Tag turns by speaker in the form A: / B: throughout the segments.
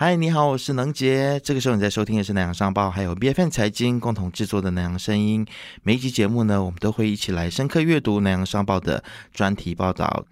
A: 嗨，你好，我是能杰。这个时候你在收听的是南洋商报，还有 B F N 财经共同制作的南洋声音。每一集节目呢，我们都会一起来深刻阅读南洋商报的专题报道。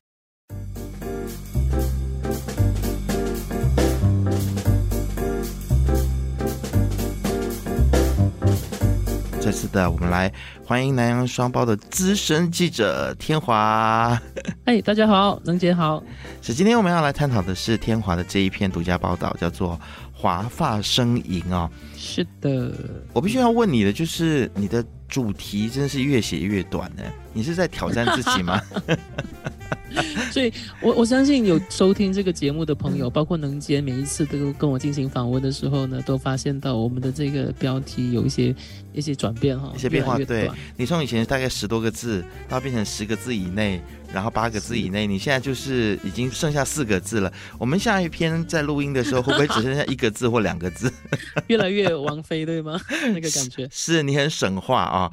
A: 这次的，我们来欢迎南洋双胞的资深记者天华。
B: 哎，大家好，能姐好。
A: 是今天我们要来探讨的是天华的这一篇独家报道，叫做《华发生银》哦。
B: 是的，
A: 我必须要问你的，就是你的主题真的是越写越短呢？你是在挑战自己吗？
B: 所以，我我相信有收听这个节目的朋友，包括能杰，每一次都跟我进行访问的时候呢，都发现到我们的这个标题有一些一些转变哈，
A: 一些变化。对，你从以前大概十多个字，到变成十个字以内，然后八个字以内，你现在就是已经剩下四个字了。我们下一篇在录音的时候，会不会只剩下一个字或两个字？
B: 越来越王菲对吗？那个感觉
A: 是你很省话啊。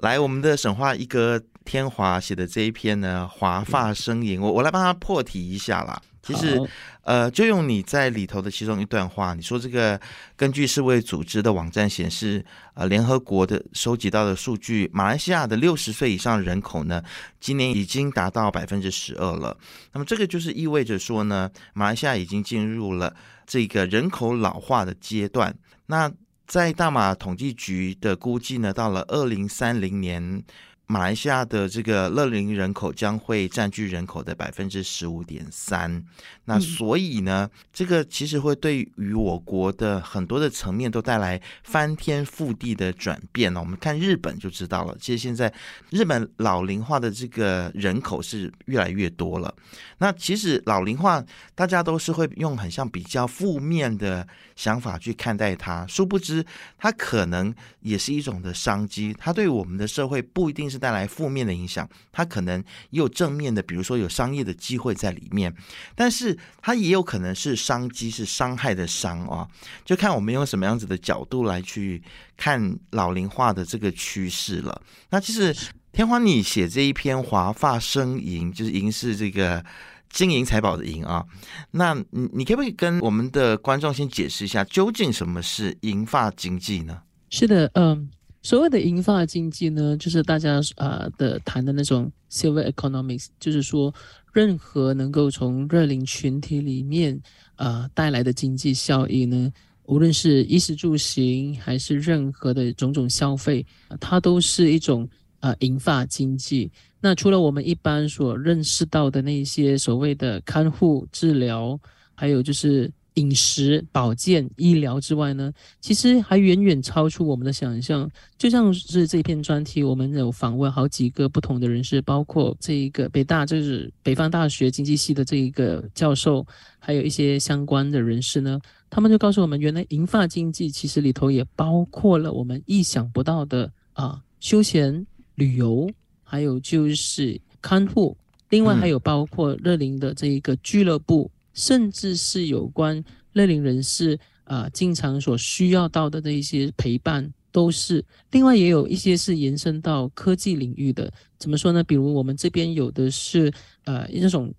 A: 来，我们的省话一哥。天华写的这一篇呢，华发生影，我我来帮他破题一下啦。其实，呃，就用你在里头的其中一段话，你说这个根据世卫组织的网站显示，呃，联合国的收集到的数据，马来西亚的六十岁以上人口呢，今年已经达到百分之十二了。那么这个就是意味着说呢，马来西亚已经进入了这个人口老化的阶段。那在大马统计局的估计呢，到了二零三零年。马来西亚的这个乐龄人口将会占据人口的百分之十五点三，那所以呢，这个其实会对于我国的很多的层面都带来翻天覆地的转变呢。我们看日本就知道了，其实现在日本老龄化的这个人口是越来越多了。那其实老龄化大家都是会用很像比较负面的想法去看待它，殊不知它可能也是一种的商机，它对我们的社会不一定是。带来负面的影响，它可能也有正面的，比如说有商业的机会在里面，但是它也有可能是商机，是伤害的伤啊，就看我们用什么样子的角度来去看老龄化的这个趋势了。那其实天花，你写这一篇华发生银，就是银是这个金银财宝的银啊，那你你可不可以跟我们的观众先解释一下，究竟什么是银发经济呢？
B: 是的，嗯。所谓的银发经济呢，就是大家啊的谈的那种 silver economics，就是说任何能够从热龄群体里面啊带来的经济效益呢，无论是衣食住行还是任何的种种消费，它都是一种啊银发经济。那除了我们一般所认识到的那些所谓的看护、治疗，还有就是。饮食、保健、医疗之外呢，其实还远远超出我们的想象。就像是这篇专题，我们有访问好几个不同的人士，包括这一个北大，就是北方大学经济系的这一个教授，还有一些相关的人士呢，他们就告诉我们，原来银发经济其实里头也包括了我们意想不到的啊，休闲旅游，还有就是看护，另外还有包括乐龄的这一个俱乐部。甚至是有关乐龄人士啊，经常所需要到的那一些陪伴，都是。另外也有一些是延伸到科技领域的。怎么说呢？比如我们这边有的是呃那种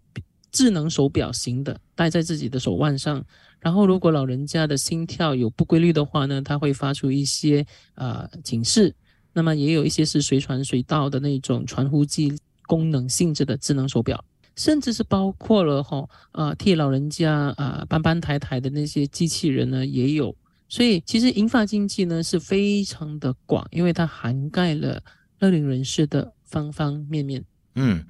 B: 智能手表型的，戴在自己的手腕上。然后如果老人家的心跳有不规律的话呢，它会发出一些啊警示。那么也有一些是随传随到的那种传呼机功能性质的智能手表。甚至是包括了哈啊替老人家啊搬搬抬抬的那些机器人呢也有，所以其实银发经济呢是非常的广，因为它涵盖了乐龄人士的方方面面。
A: 嗯，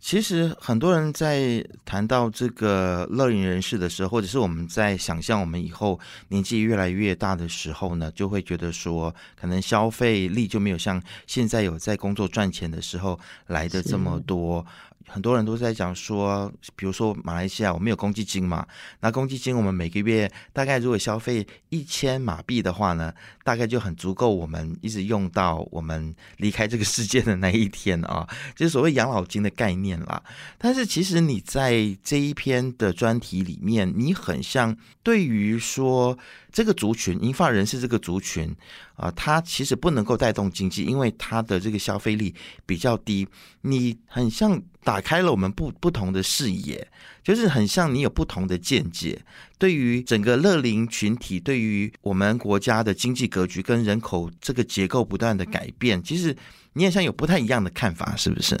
A: 其实很多人在谈到这个乐龄人士的时候，或者是我们在想象我们以后年纪越来越大的时候呢，就会觉得说，可能消费力就没有像现在有在工作赚钱的时候来的这么多。很多人都在讲说，比如说马来西亚，我们有公积金嘛？那公积金我们每个月大概如果消费一千马币的话呢，大概就很足够我们一直用到我们离开这个世界的那一天啊，就是所谓养老金的概念啦。但是其实你在这一篇的专题里面，你很像对于说。这个族群，银发人士这个族群啊，它其实不能够带动经济，因为它的这个消费力比较低。你很像打开了我们不不同的视野，就是很像你有不同的见解，对于整个乐龄群体，对于我们国家的经济格局跟人口这个结构不断的改变，其实你也像有不太一样的看法，是不是？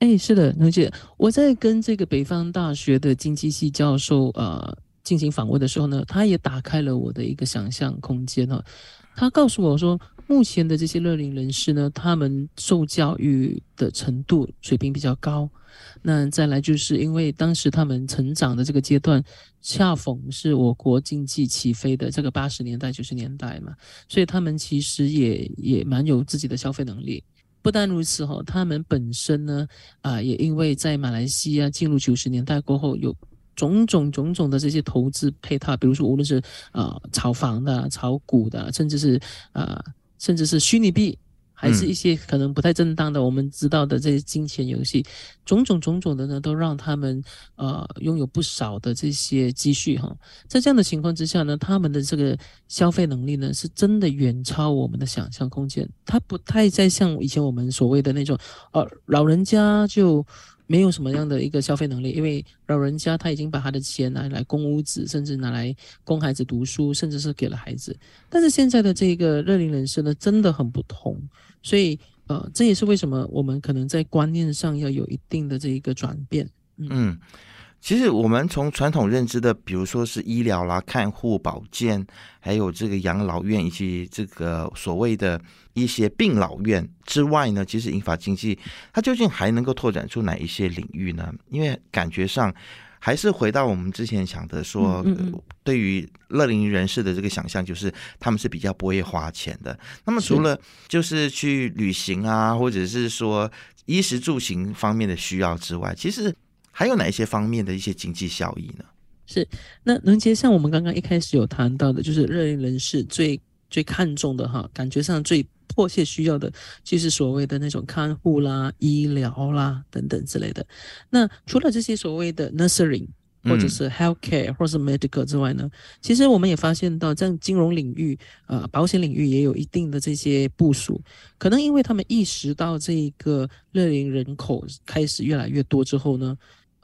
B: 哎，是的，能姐，我在跟这个北方大学的经济系教授呃进行访问的时候呢，他也打开了我的一个想象空间哈。他告诉我说，目前的这些乐龄人士呢，他们受教育的程度水平比较高。那再来就是因为当时他们成长的这个阶段，恰逢是我国经济起飞的这个八十年代、九十年代嘛，所以他们其实也也蛮有自己的消费能力。不但如此哈，他们本身呢，啊，也因为在马来西亚进入九十年代过后有。种种种种的这些投资配套，比如说无论是啊炒房的、炒股的，甚至是啊甚至是虚拟币，还是一些可能不太正当的，我们知道的这些金钱游戏，种种种种的呢，都让他们呃拥有不少的这些积蓄哈。在这样的情况之下呢，他们的这个消费能力呢，是真的远超我们的想象空间。他不太再像以前我们所谓的那种，呃，老人家就。没有什么样的一个消费能力，因为老人家他已经把他的钱拿来供屋子，甚至拿来供孩子读书，甚至是给了孩子。但是现在的这个热龄人士呢，真的很不同，所以呃，这也是为什么我们可能在观念上要有一定的这一个转变。
A: 嗯。其实我们从传统认知的，比如说是医疗啦、看护、保健，还有这个养老院以及这个所谓的一些病老院之外呢，其实银发经济它究竟还能够拓展出哪一些领域呢？因为感觉上还是回到我们之前想的说，对于乐龄人士的这个想象，就是他们是比较不会花钱的。那么除了就是去旅行啊，或者是说衣食住行方面的需要之外，其实。还有哪一些方面的一些经济效益呢？
B: 是，那能接像我们刚刚一开始有谈到的，就是热龄人士最最看重的哈，感觉上最迫切需要的，就是所谓的那种看护啦、医疗啦等等之类的。那除了这些所谓的 nursing 或者是 healthcare 或者是 medical 之外呢，其实我们也发现到，在金融领域、呃保险领域也有一定的这些部署。可能因为他们意识到这个乐龄人口开始越来越多之后呢。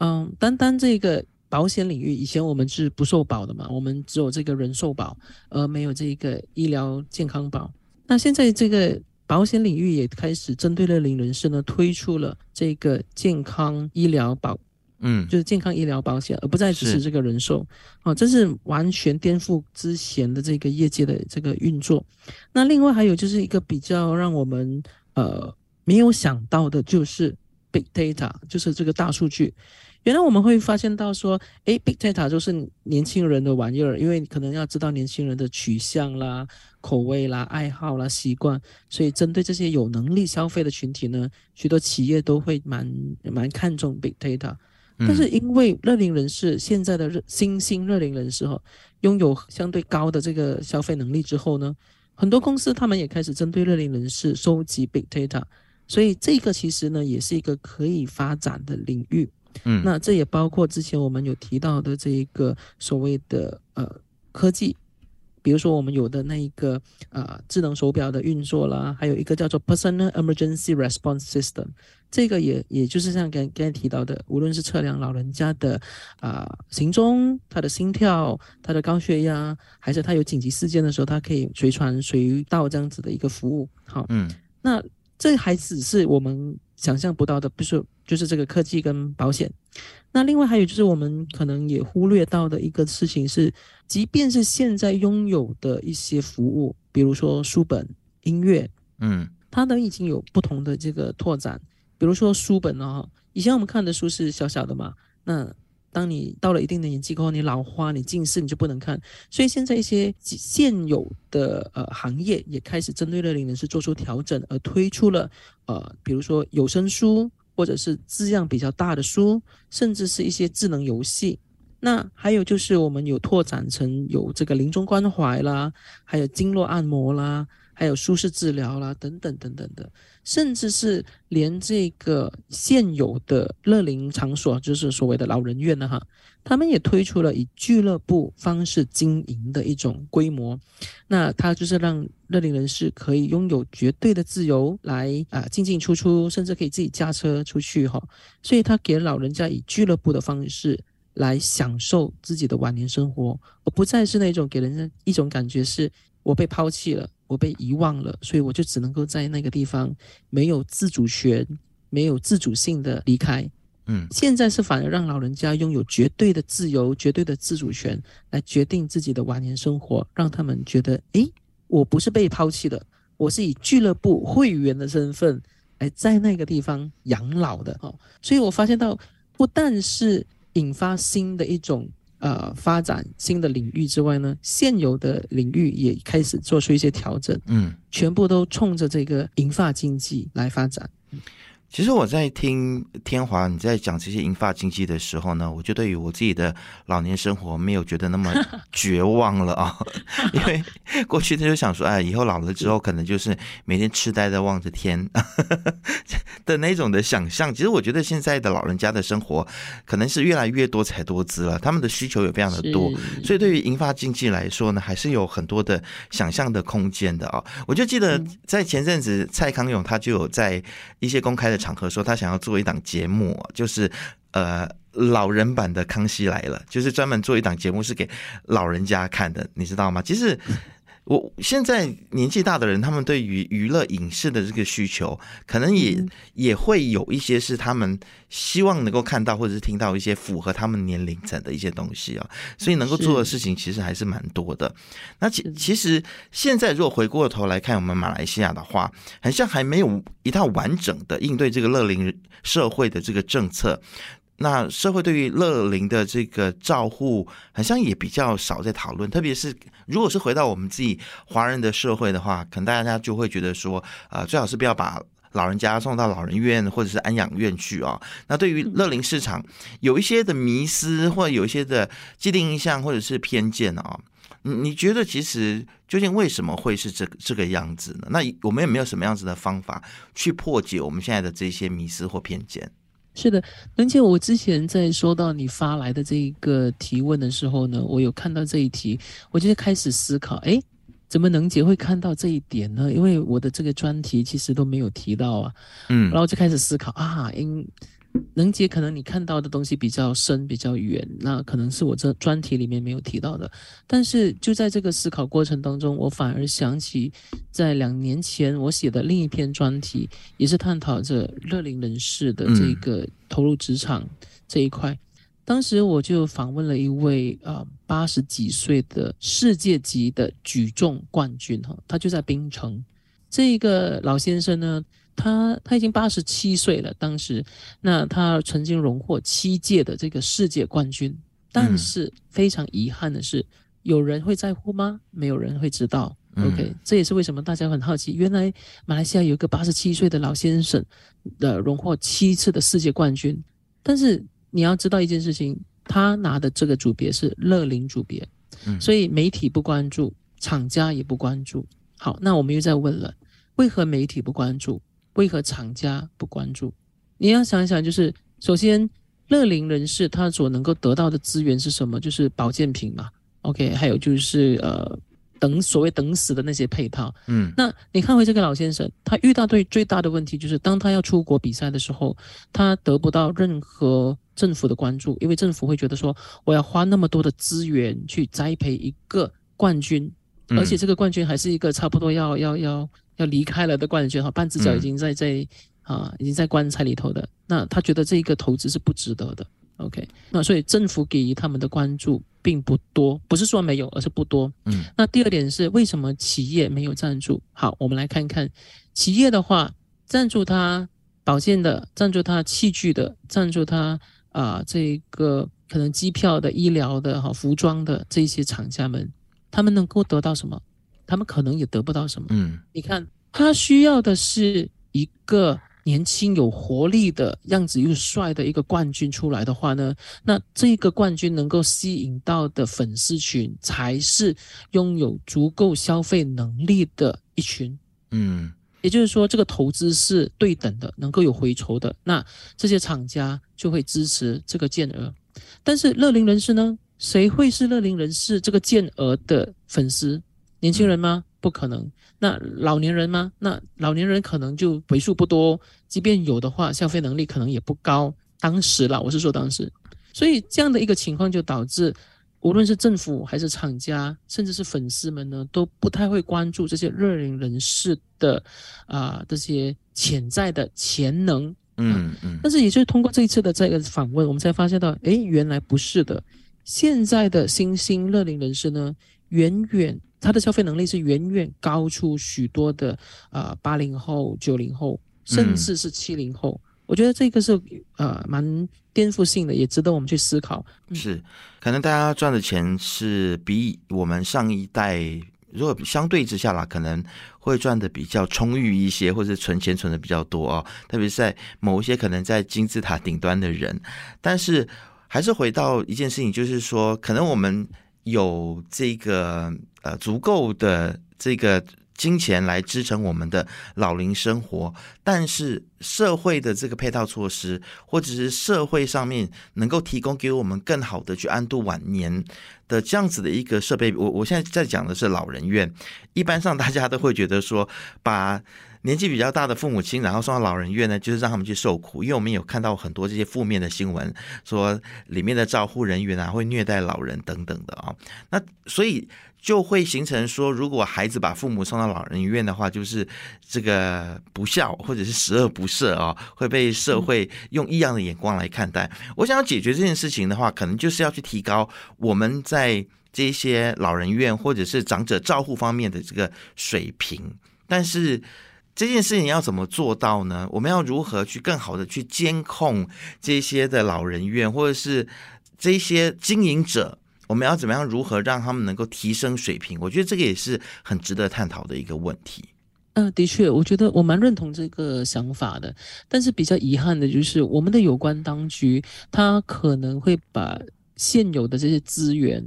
B: 嗯，单单这个保险领域，以前我们是不受保的嘛，我们只有这个人寿保，而没有这个医疗健康保。那现在这个保险领域也开始针对乐龄人士呢，推出了这个健康医疗保，
A: 嗯，
B: 就是健康医疗保险，而不再只是这个人寿。哦，这是完全颠覆之前的这个业界的这个运作。那另外还有就是一个比较让我们呃没有想到的，就是 big data，就是这个大数据。原来我们会发现到说，诶 b i g data 就是年轻人的玩意儿，因为可能要知道年轻人的取向啦、口味啦、爱好啦、习惯，所以针对这些有能力消费的群体呢，许多企业都会蛮蛮看重 big data。但是因为乐龄人士现在的热新兴乐龄人士哈，拥有相对高的这个消费能力之后呢，很多公司他们也开始针对乐龄人士收集 big data，所以这个其实呢，也是一个可以发展的领域。
A: 嗯，
B: 那这也包括之前我们有提到的这一个所谓的呃科技，比如说我们有的那一个呃智能手表的运作啦，还有一个叫做 Personal Emergency Response System，这个也也就是像刚刚才提到的，无论是测量老人家的啊行踪、他的心跳、他的高血压，还是他有紧急事件的时候，他可以随传随到这样子的一个服务。好，
A: 嗯，
B: 那这还只是我们。想象不到的，比如说就是这个科技跟保险。那另外还有就是我们可能也忽略到的一个事情是，即便是现在拥有的一些服务，比如说书本、音乐，
A: 嗯，
B: 它都已经有不同的这个拓展。比如说书本哦，以前我们看的书是小小的嘛，那。当你到了一定的年纪过后，你老花、你近视，你就不能看。所以现在一些现有的呃行业也开始针对乐龄人士做出调整，而推出了呃，比如说有声书，或者是字样比较大的书，甚至是一些智能游戏。那还有就是我们有拓展成有这个临终关怀啦，还有经络按摩啦。还有舒适治疗啦，等等等等的，甚至是连这个现有的乐龄场所，就是所谓的老人院呢，哈，他们也推出了以俱乐部方式经营的一种规模。那它就是让乐龄人士可以拥有绝对的自由来啊进进出出，甚至可以自己驾车出去哈。所以他给老人家以俱乐部的方式来享受自己的晚年生活，而不再是那种给人家一种感觉是我被抛弃了。我被遗忘了，所以我就只能够在那个地方没有自主权、没有自主性的离开。
A: 嗯，
B: 现在是反而让老人家拥有绝对的自由、绝对的自主权，来决定自己的晚年生活，让他们觉得，诶，我不是被抛弃的，我是以俱乐部会员的身份来在那个地方养老的。哦，所以我发现到，不但是引发新的一种。呃，发展新的领域之外呢，现有的领域也开始做出一些调整，
A: 嗯，
B: 全部都冲着这个银发经济来发展。
A: 其实我在听天华你在讲这些银发经济的时候呢，我就对于我自己的老年生活没有觉得那么 绝望了啊，因为过去他就想说，哎，以后老了之后可能就是每天痴呆的望着天的那种的想象。其实我觉得现在的老人家的生活可能是越来越多彩多姿了，他们的需求也非常的多，所以对于银发经济来说呢，还是有很多的想象的空间的啊。我就记得在前阵子蔡康永他就有在一些公开的。场合说他想要做一档节目，就是呃老人版的《康熙来了》，就是专门做一档节目是给老人家看的，你知道吗？其实。我现在年纪大的人，他们对于娱乐影视的这个需求，可能也也会有一些是他们希望能够看到或者是听到一些符合他们年龄层的一些东西啊，所以能够做的事情其实还是蛮多的。那其其实现在如果回过头来看我们马来西亚的话，好像还没有一套完整的应对这个乐龄社会的这个政策。那社会对于乐龄的这个照护，好像也比较少在讨论。特别是如果是回到我们自己华人的社会的话，可能大家就会觉得说，呃，最好是不要把老人家送到老人院或者是安养院去啊。那对于乐龄市场，有一些的迷思或者有一些的既定印象或者是偏见啊，你你觉得其实究竟为什么会是这这个样子呢？那我们有没有什么样子的方法去破解我们现在的这些迷思或偏见？
B: 是的，能姐，我之前在收到你发来的这一个提问的时候呢，我有看到这一题，我就开始思考，哎，怎么能姐会看到这一点呢？因为我的这个专题其实都没有提到啊，
A: 嗯，
B: 然后就开始思考啊，因。能姐，可能你看到的东西比较深、比较远，那可能是我这专题里面没有提到的。但是就在这个思考过程当中，我反而想起在两年前我写的另一篇专题，也是探讨着乐龄人士的这个投入职场这一块。当时我就访问了一位啊八十几岁的世界级的举重冠军哈，他就在槟城。这个老先生呢。他他已经八十七岁了，当时，那他曾经荣获七届的这个世界冠军，但是非常遗憾的是，有人会在乎吗？没有人会知道。OK，这也是为什么大家很好奇，原来马来西亚有一个八十七岁的老先生的荣获七次的世界冠军，但是你要知道一件事情，他拿的这个组别是乐龄组别，所以媒体不关注，厂家也不关注。好，那我们又在问了，为何媒体不关注？为何厂家不关注？你要想一想，就是首先，乐龄人士他所能够得到的资源是什么？就是保健品嘛。OK，还有就是呃，等所谓等死的那些配套。
A: 嗯，
B: 那你看回这个老先生，他遇到最最大的问题就是，当他要出国比赛的时候，他得不到任何政府的关注，因为政府会觉得说，我要花那么多的资源去栽培一个冠军，而且这个冠军还是一个差不多要要要。要离开了的冠军哈，半只脚已经在在啊，已经在棺材里头的。那他觉得这一个投资是不值得的。OK，那所以政府给予他们的关注并不多，不是说没有，而是不多。
A: 嗯，
B: 那第二点是为什么企业没有赞助？好，我们来看看企业的话，赞助他保健的，赞助他器具的，赞助他啊这个可能机票的、医疗的、哈服装的这些厂家们，他们能够得到什么？他们可能也得不到什么。
A: 嗯，
B: 你看，他需要的是一个年轻有活力的样子又帅的一个冠军出来的话呢，那这个冠军能够吸引到的粉丝群才是拥有足够消费能力的一群，
A: 嗯，
B: 也就是说这个投资是对等的，能够有回酬的，那这些厂家就会支持这个建额。但是乐龄人士呢？谁会是乐龄人士这个建额的粉丝？年轻人吗？不可能。那老年人吗？那老年人可能就为数不多，即便有的话，消费能力可能也不高。当时了，我是说当时，所以这样的一个情况就导致，无论是政府还是厂家，甚至是粉丝们呢，都不太会关注这些热龄人士的啊这些潜在的潜能。
A: 嗯嗯。
B: 但是也就是通过这一次的这个访问，我们才发现到，哎，原来不是的。现在的新兴乐龄人士呢，远远他的消费能力是远远高出许多的呃八零后、九零后，甚至是七零后。我觉得这个是呃蛮颠覆性的，也值得我们去思考。
A: 是，可能大家赚的钱是比我们上一代，如果相对之下啦，可能会赚的比较充裕一些，或者存钱存的比较多哦。特别是在某一些可能在金字塔顶端的人，但是。还是回到一件事情，就是说，可能我们有这个呃足够的这个金钱来支撑我们的老龄生活，但是社会的这个配套措施，或者是社会上面能够提供给我们更好的去安度晚年的这样子的一个设备，我我现在在讲的是老人院，一般上大家都会觉得说把。年纪比较大的父母亲，然后送到老人院呢，就是让他们去受苦。因为我们有看到很多这些负面的新闻，说里面的照护人员啊会虐待老人等等的啊。那所以就会形成说，如果孩子把父母送到老人院的话，就是这个不孝或者是十恶不赦啊，会被社会用异样的眼光来看待。我想要解决这件事情的话，可能就是要去提高我们在这些老人院或者是长者照护方面的这个水平，但是。这件事情要怎么做到呢？我们要如何去更好的去监控这些的老人院，或者是这些经营者？我们要怎么样如何让他们能够提升水平？我觉得这个也是很值得探讨的一个问题。
B: 嗯，的确，我觉得我蛮认同这个想法的。但是比较遗憾的就是，我们的有关当局他可能会把现有的这些资源。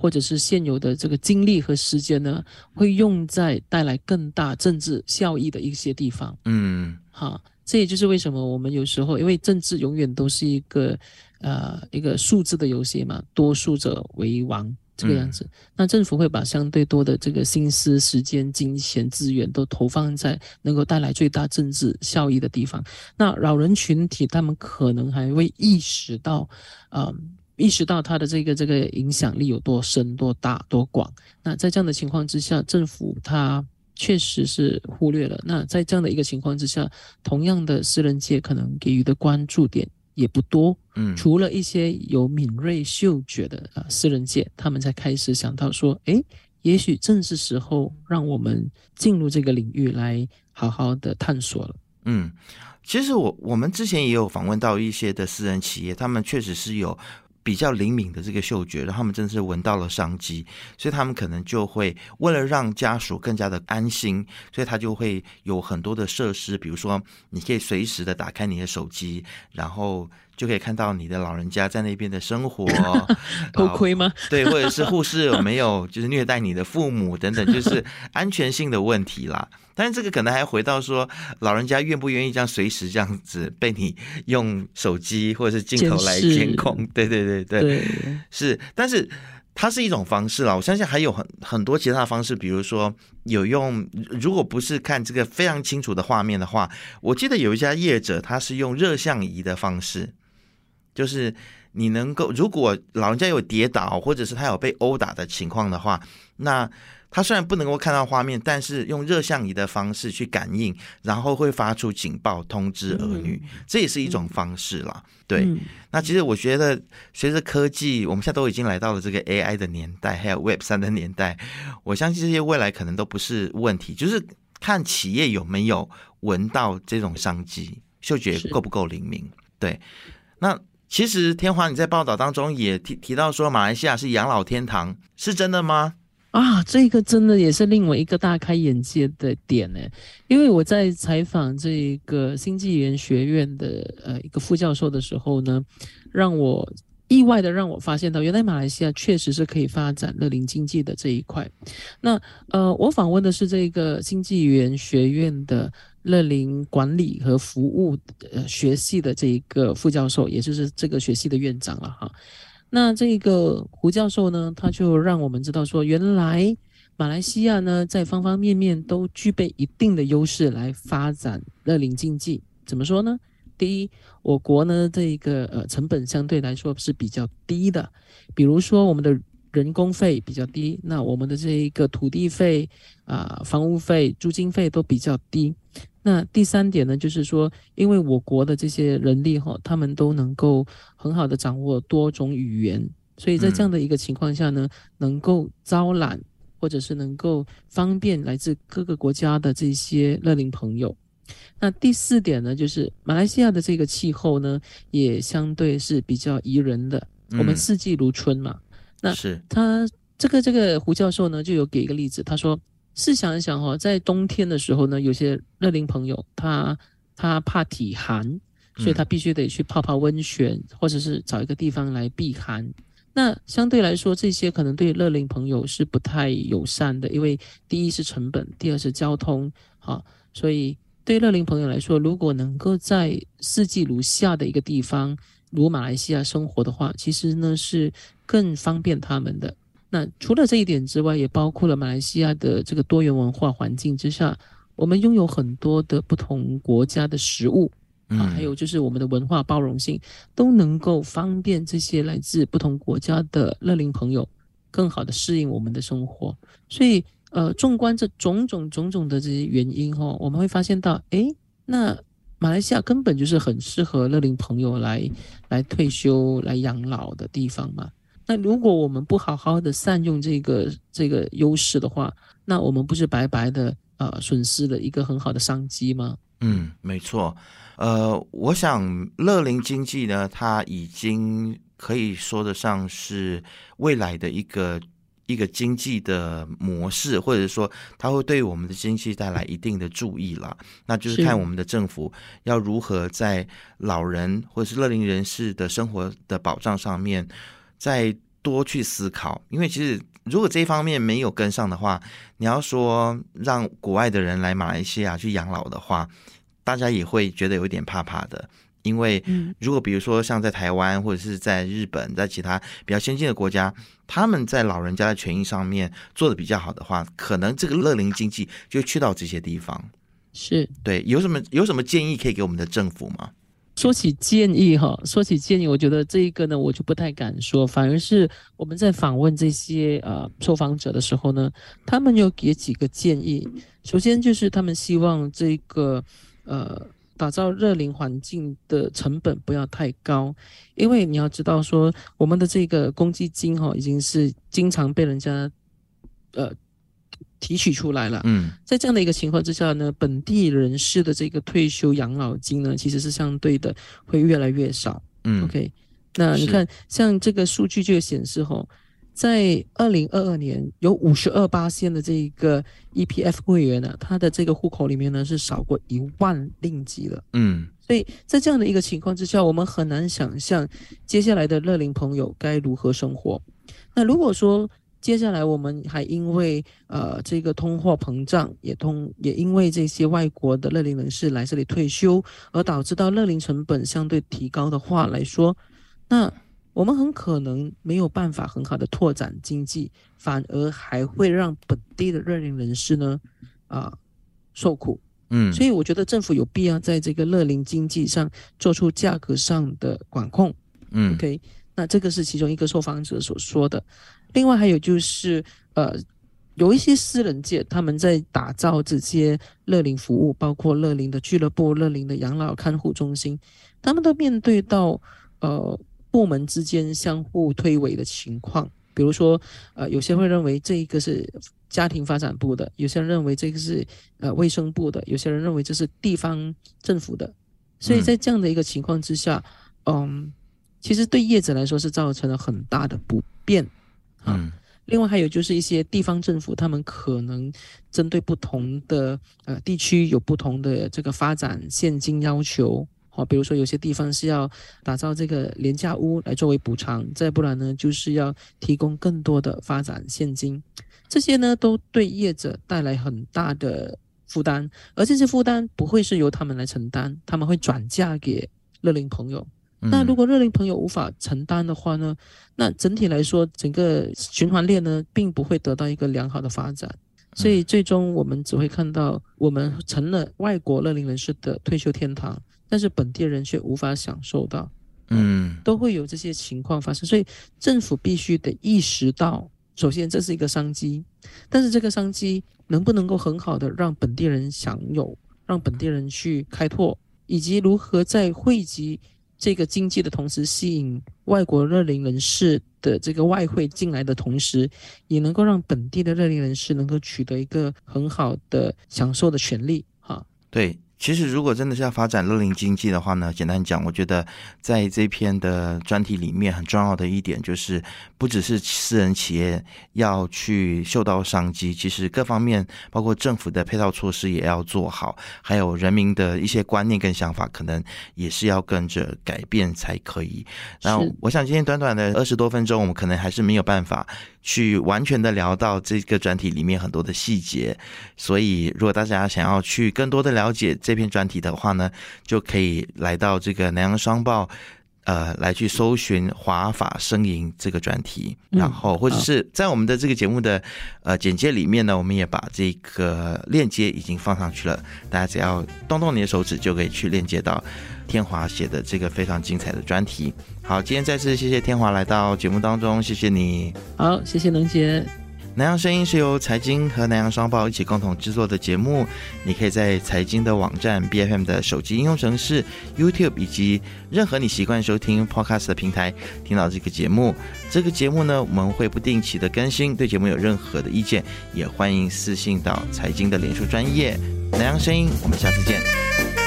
B: 或者是现有的这个精力和时间呢，会用在带来更大政治效益的一些地方。
A: 嗯，
B: 好，这也就是为什么我们有时候，因为政治永远都是一个呃一个数字的游戏嘛，多数者为王这个样子。那政府会把相对多的这个心思、时间、金钱、资源都投放在能够带来最大政治效益的地方。那老人群体他们可能还会意识到，嗯。意识到他的这个这个影响力有多深、多大、多广。那在这样的情况之下，政府他确实是忽略了。那在这样的一个情况之下，同样的私人界可能给予的关注点也不多。
A: 嗯，
B: 除了一些有敏锐嗅觉的啊私人界，他们才开始想到说，诶，也许正是时候让我们进入这个领域来好好的探索了。
A: 嗯，其实我我们之前也有访问到一些的私人企业，他们确实是有。比较灵敏的这个嗅觉，然后他们真的是闻到了商机，所以他们可能就会为了让家属更加的安心，所以他就会有很多的设施，比如说你可以随时的打开你的手机，然后就可以看到你的老人家在那边的生活，
B: 偷窥吗？
A: 对，或者是护士有没有就是虐待你的父母等等，就是安全性的问题啦。但是这个可能还回到说，老人家愿不愿意这样随时这样子被你用手机或者是镜头来监控？对对对对，是。但是它是一种方式啦，我相信还有很很多其他的方式，比如说有用，如果不是看这个非常清楚的画面的话，我记得有一家业者他是用热像仪的方式，就是你能够如果老人家有跌倒或者是他有被殴打的情况的话，那。他虽然不能够看到画面，但是用热像仪的方式去感应，然后会发出警报通知儿女，这也是一种方式啦。对，那其实我觉得，随着科技，我们现在都已经来到了这个 AI 的年代，还有 Web 三的年代，我相信这些未来可能都不是问题，就是看企业有没有闻到这种商机，嗅觉够不够灵敏。对，那其实天华你在报道当中也提提到说，马来西亚是养老天堂，是真的吗？
B: 啊，这个真的也是令我一个大开眼界的点呢，因为我在采访这个新纪元学院的呃一个副教授的时候呢，让我意外的让我发现到，原来马来西亚确实是可以发展乐龄经济的这一块。那呃，我访问的是这个经济园学院的乐龄管理和服务呃学系的这一个副教授，也就是这个学系的院长了哈。那这个胡教授呢，他就让我们知道说，原来马来西亚呢，在方方面面都具备一定的优势来发展乐龄经济。怎么说呢？第一，我国呢这一个呃成本相对来说是比较低的，比如说我们的人工费比较低，那我们的这一个土地费啊、房屋费、租金费都比较低。那第三点呢，就是说，因为我国的这些人力哈，他们都能够很好的掌握多种语言，所以在这样的一个情况下呢，能够招揽或者是能够方便来自各个国家的这些乐龄朋友。那第四点呢，就是马来西亚的这个气候呢，也相对是比较宜人的。我们四季如春嘛。那
A: 是
B: 他这个这个胡教授呢，就有给一个例子，他说：试想一想哈，在冬天的时候呢，有些乐龄朋友他他怕体寒，所以他必须得去泡泡温泉，或者是找一个地方来避寒。那相对来说，这些可能对乐龄朋友是不太友善的，因为第一是成本，第二是交通，哈，所以。对乐龄朋友来说，如果能够在四季如夏的一个地方，如马来西亚生活的话，其实呢是更方便他们的。那除了这一点之外，也包括了马来西亚的这个多元文化环境之下，我们拥有很多的不同国家的食物啊，还有就是我们的文化包容性，都能够方便这些来自不同国家的乐龄朋友更好的适应我们的生活，所以。呃，纵观这种种种种的这些原因哈，我们会发现到，哎，那马来西亚根本就是很适合乐龄朋友来来退休、来养老的地方嘛。那如果我们不好好的善用这个这个优势的话，那我们不是白白的呃损失了一个很好的商机吗？
A: 嗯，没错。呃，我想乐龄经济呢，它已经可以说得上是未来的一个。一个经济的模式，或者说它会对我们的经济带来一定的注意了，那就是看我们的政府要如何在老人或者是乐龄人士的生活的保障上面再多去思考。因为其实如果这一方面没有跟上的话，你要说让国外的人来马来西亚去养老的话，大家也会觉得有点怕怕的。因为如果比如说像在台湾或者是在日本，在其他比较先进的国家，他们在老人家的权益上面做的比较好的话，可能这个乐龄经济就去到这些地方。
B: 是
A: 对，有什么有什么建议可以给我们的政府吗？
B: 说起建议哈，说起建议，我觉得这一个呢，我就不太敢说，反而是我们在访问这些呃受访者的时候呢，他们有给几个建议。首先就是他们希望这个呃。打造热龄环境的成本不要太高，因为你要知道说，我们的这个公积金哈已经是经常被人家呃提取出来了。嗯，在这样的一个情况之下呢，本地人士的这个退休养老金呢，其实是相对的会越来越少。嗯，OK，那你看像这个数据就显示哈。在二零二二年，有五十二八线的这个 EPF 会员呢，他的这个户口里面呢是少过一万令吉了。嗯，所以在这样的一个情况之下，我们很难想象接下来的乐龄朋友该如何生活。那如果说接下来我们还因为呃这个通货膨胀，也通也因为这些外国的乐龄人士来这里退休，而导致到乐龄成本相对提高的话来说，那。我们很可能没有办法很好的拓展经济，反而还会让本地的乐龄人士呢，啊，受苦。嗯，所以我觉得政府有必要在这个乐龄经济上做出价格上的管控。嗯，OK，那这个是其中一个受访者所说的。另外还有就是，呃，有一些私人界他们在打造这些乐龄服务，包括乐龄的俱乐部、乐龄的养老看护中心，他们都面对到呃。部门之间相互推诿的情况，比如说，呃，有些会认为这一个是家庭发展部的，有些人认为这个是呃卫生部的，有些人认为这是地方政府的，所以在这样的一个情况之下，嗯，其实对业者来说是造成了很大的不便，嗯，另外还有就是一些地方政府，他们可能针对不同的呃地区有不同的这个发展现金要求。好，比如说有些地方是要打造这个廉价屋来作为补偿，再不然呢，就是要提供更多的发展现金，这些呢都对业者带来很大的负担，而这些负担不会是由他们来承担，他们会转嫁给乐龄朋友。那如果乐龄朋友无法承担的话呢，那整体来说，整个循环链呢，并不会得到一个良好的发展。所以最终我们只会看到，我们成了外国乐龄人士的退休天堂，但是本地人却无法享受到，
A: 嗯，
B: 都会有这些情况发生。所以政府必须得意识到，首先这是一个商机，但是这个商机能不能够很好的让本地人享有，让本地人去开拓，以及如何在汇集。这个经济的同时，吸引外国热龄人士的这个外汇进来的同时，也能够让本地的热龄人士能够取得一个很好的享受的权利。哈，
A: 对。其实，如果真的是要发展乐龄经济的话呢，简单讲，我觉得在这篇的专题里面，很重要的一点就是，不只是私人企业要去嗅到商机，其实各方面，包括政府的配套措施也要做好，还有人民的一些观念跟想法，可能也是要跟着改变才可以。然后，我想今天短短的二十多分钟，我们可能还是没有办法。去完全的聊到这个专题里面很多的细节，所以如果大家想要去更多的了解这篇专题的话呢，就可以来到这个南洋商报，呃，来去搜寻华法声吟这个专题，然后或者是在我们的这个节目的呃简介里面呢，我们也把这个链接已经放上去了，大家只要动动你的手指就可以去链接到。天华写的这个非常精彩的专题。好，今天再次谢谢天华来到节目当中，谢谢你。
B: 好，谢谢能杰。
A: 南洋声音是由财经和南洋商报一起共同制作的节目，你可以在财经的网站、B F M 的手机应用程式、YouTube 以及任何你习惯收听 Podcast 的平台听到这个节目。这个节目呢，我们会不定期的更新。对节目有任何的意见，也欢迎私信到财经的脸书专业南洋声音。我们下次见。